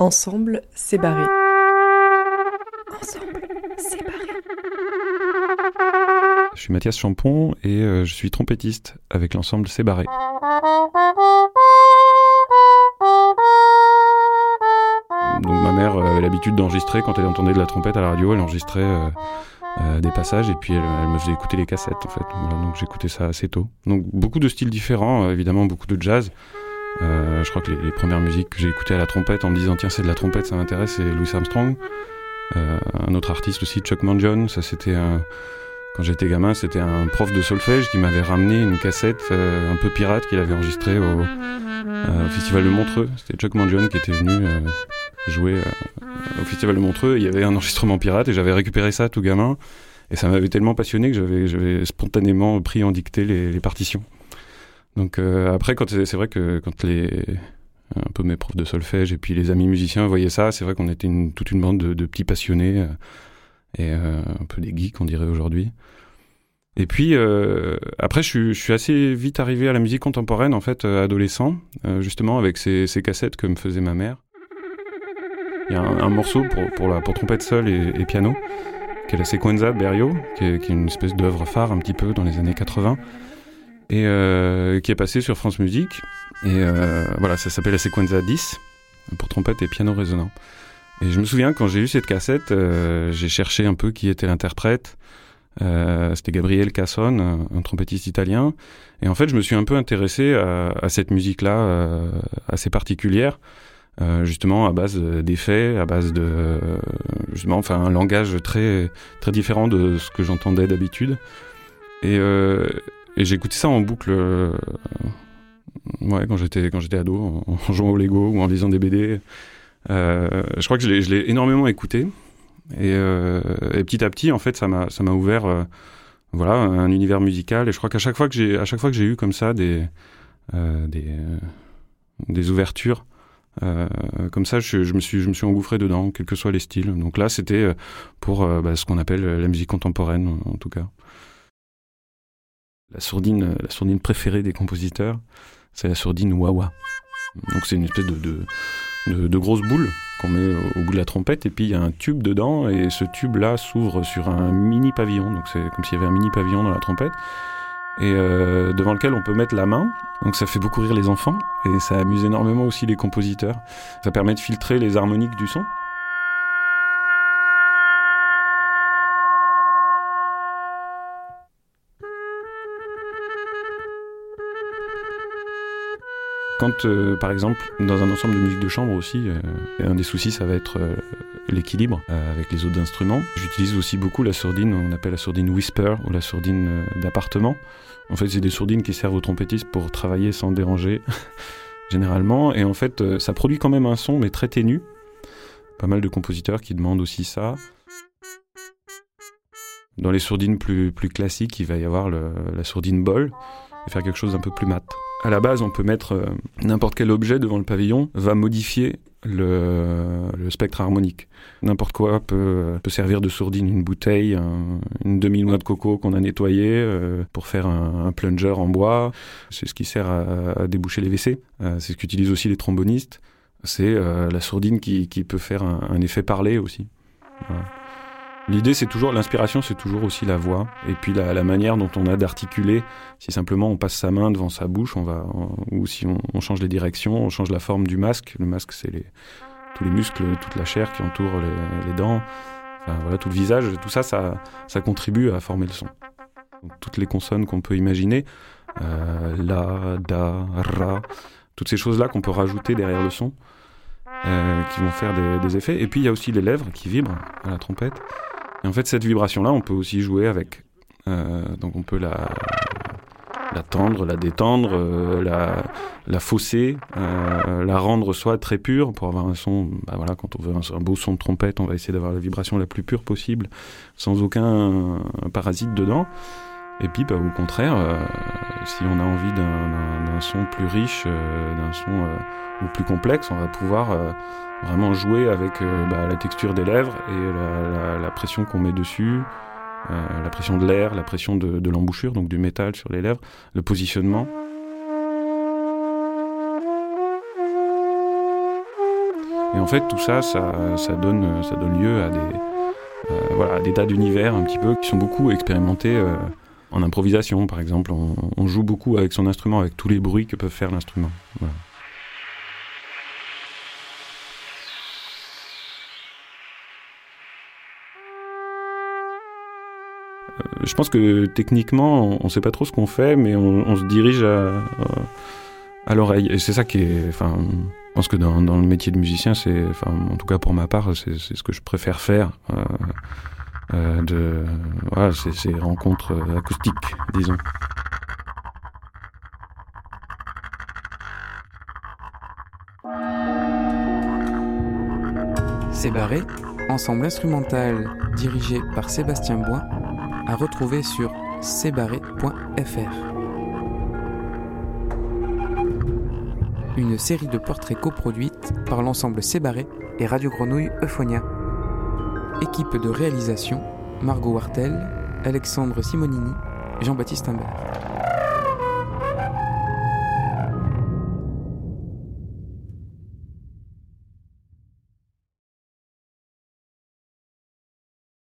Ensemble, c'est barré. Ensemble, c'est barré. Je suis Mathias Champon et euh, je suis trompettiste avec l'ensemble C'est barré. Donc ma mère euh, avait l'habitude d'enregistrer quand elle entendait de la trompette à la radio, elle enregistrait euh, euh, des passages et puis elle, elle me faisait écouter les cassettes en fait. Voilà, donc j'écoutais ça assez tôt. Donc beaucoup de styles différents, évidemment beaucoup de jazz. Euh, je crois que les, premières musiques que j'ai écoutées à la trompette en me disant tiens c'est de la trompette ça m'intéresse c'est Louis Armstrong. Euh, un autre artiste aussi Chuck Mangione, ça c'était un quand j'étais gamin, c'était un prof de solfège qui m'avait ramené une cassette euh, un peu pirate qu'il avait enregistrée au, euh, au Festival de Montreux. C'était Chuck Mangione qui était venu euh, jouer euh, au Festival de Montreux. Il y avait un enregistrement pirate et j'avais récupéré ça tout gamin. Et ça m'avait tellement passionné que j'avais, j'avais spontanément pris en dictée les, les partitions. Donc euh, après, c'est vrai que quand les un peu mes profs de solfège et puis les amis musiciens voyaient ça, c'est vrai qu'on était toute une bande de, petits passionnés. euh, et euh, un peu des geeks, on dirait aujourd'hui. Et puis après, je suis, assez vite arrivé à la musique contemporaine, en fait, adolescent, justement avec ces, cassettes que me faisait ma mère. Il y a un, morceau pour, trompette seule et, et piano, qui est la Sequenza de Berio, qui est, qui est une espèce d'œuvre phare un petit peu dans les années 80, et euh, qui est passé sur France Musique. Et euh, voilà, ça s'appelle la Sequenza 10, pour trompette et piano résonant. Et je me souviens quand j'ai eu cette cassette, euh, j'ai cherché un peu qui était l'interprète. C'était Gabriel Casson, un, trompettiste italien. Et en fait, je me suis un peu intéressé à, cette musique-là, assez particulière, justement à base d'effets, à base de justement, enfin, un langage très très différent de ce que j'entendais d'habitude. Et, et j'ai écouté ça en boucle. euh, ouais, quand j'étais ado, en, jouant au Lego ou en lisant des BD. Euh, je crois que je l'ai, énormément écouté. Et, euh, et petit à petit, en fait, ça m'a, ouvert, voilà, un univers musical. Et je crois qu'à chaque fois que j'ai, eu comme ça des, des, des ouvertures, comme ça, je, me suis, je me suis engouffré dedans, quels que soient les styles. Donc là, c'était pour bah, ce qu'on appelle la musique contemporaine, en tout cas. La sourdine, la sourdine préférée des compositeurs, c'est la sourdine wah-wah. Donc c'est une espèce de, de, de, grosse boule qu'on met au, au bout de la trompette et puis il y a un tube dedans et ce tube là s'ouvre sur un mini pavillon. Donc c'est comme s'il y avait un mini pavillon dans la trompette. Et euh, devant lequel on peut mettre la main. Donc ça fait beaucoup rire les enfants et ça amuse énormément aussi les compositeurs. Ça permet de filtrer les harmoniques du son Quand, euh, par exemple, dans un ensemble de musique de chambre aussi, euh, un des soucis, ça va être euh, l'équilibre avec les autres instruments. J'utilise aussi beaucoup la sourdine, on appelle la sourdine whisper ou la sourdine d'appartement. En fait, c'est des sourdines qui servent aux trompettistes pour travailler sans déranger, généralement. Et en fait, ça produit quand même un son, mais très ténu. Pas mal de compositeurs qui demandent aussi ça. Dans les sourdines plus, classiques, il va y avoir la sourdine bol, et faire quelque chose d'un peu plus mat. À la base, on peut mettre euh, n'importe quel objet devant le pavillon, va modifier le, spectre harmonique. N'importe quoi peut, peut servir de sourdine, une bouteille, un- une demi-noix de coco qu'on a nettoyée euh, pour faire un, un plunger en bois. C'est ce qui sert à, déboucher les WC. Euh, c'est ce qu'utilisent aussi les trombonistes. C'est la sourdine qui, qui peut faire un, effet parlé aussi. L'idée, c'est toujours, l'inspiration, c'est toujours aussi la voix, et puis la, manière dont on a d'articuler. Si simplement on passe sa main devant sa bouche, on va, ou si on, change les directions, on change la forme du masque. Le masque, c'est les, tous les muscles, toute la chair qui entoure les, les dents, enfin, voilà, tout le visage, tout ça, ça, ça contribue à former le son. Toutes les consonnes qu'on peut imaginer, euh, la, da, ra, toutes ces choses-là qu'on peut rajouter derrière le son, euh, qui vont faire des, des effets. Et puis il y a aussi les lèvres qui vibrent à la trompette. Et en fait, cette vibration-là, on peut aussi jouer avec. Euh, donc on peut la, la tendre, la détendre, euh, la, la fausser, euh, la rendre soit très pure pour avoir un son. Bah voilà, quand on veut un, un beau son de trompette, on va essayer d'avoir la vibration la plus pure possible, sans aucun euh, parasite dedans. Et puis, bah, au contraire, euh, si on a envie d'un- son plus riche, euh, d'un son euh, plus complexe, on va pouvoir vraiment jouer avec bah, la texture des lèvres et la, pression qu'on met dessus, la pression de l'air, la pression de, l'embouchure, donc du métal sur les lèvres, le positionnement. Et en fait, tout ça, ça, donne, lieu à des, voilà, des tas d'univers un petit peu qui sont beaucoup expérimentés en improvisation, par exemple. On, joue beaucoup avec son instrument, avec tous les bruits que peut faire l'instrument. Euh, je pense que techniquement, on ne sait pas trop ce qu'on fait, mais on, se dirige à, l'oreille. Et c'est ça qui est. Enfin, je pense que dans, le métier de musicien, c'est, en tout cas pour ma part, c'est ce que je préfère faire. Euh, euh, de, ces rencontres acoustiques, disons. C'est ensemble instrumental dirigé par Sébastien Boin, à retrouver sur cbarré.fr. Une série de portraits coproduites par l'ensemble Cébarré et Radio Grenouille Euphonia. Équipe de réalisation Margot Wartel, Alexandre Simonini, Jean-Baptiste Imbert.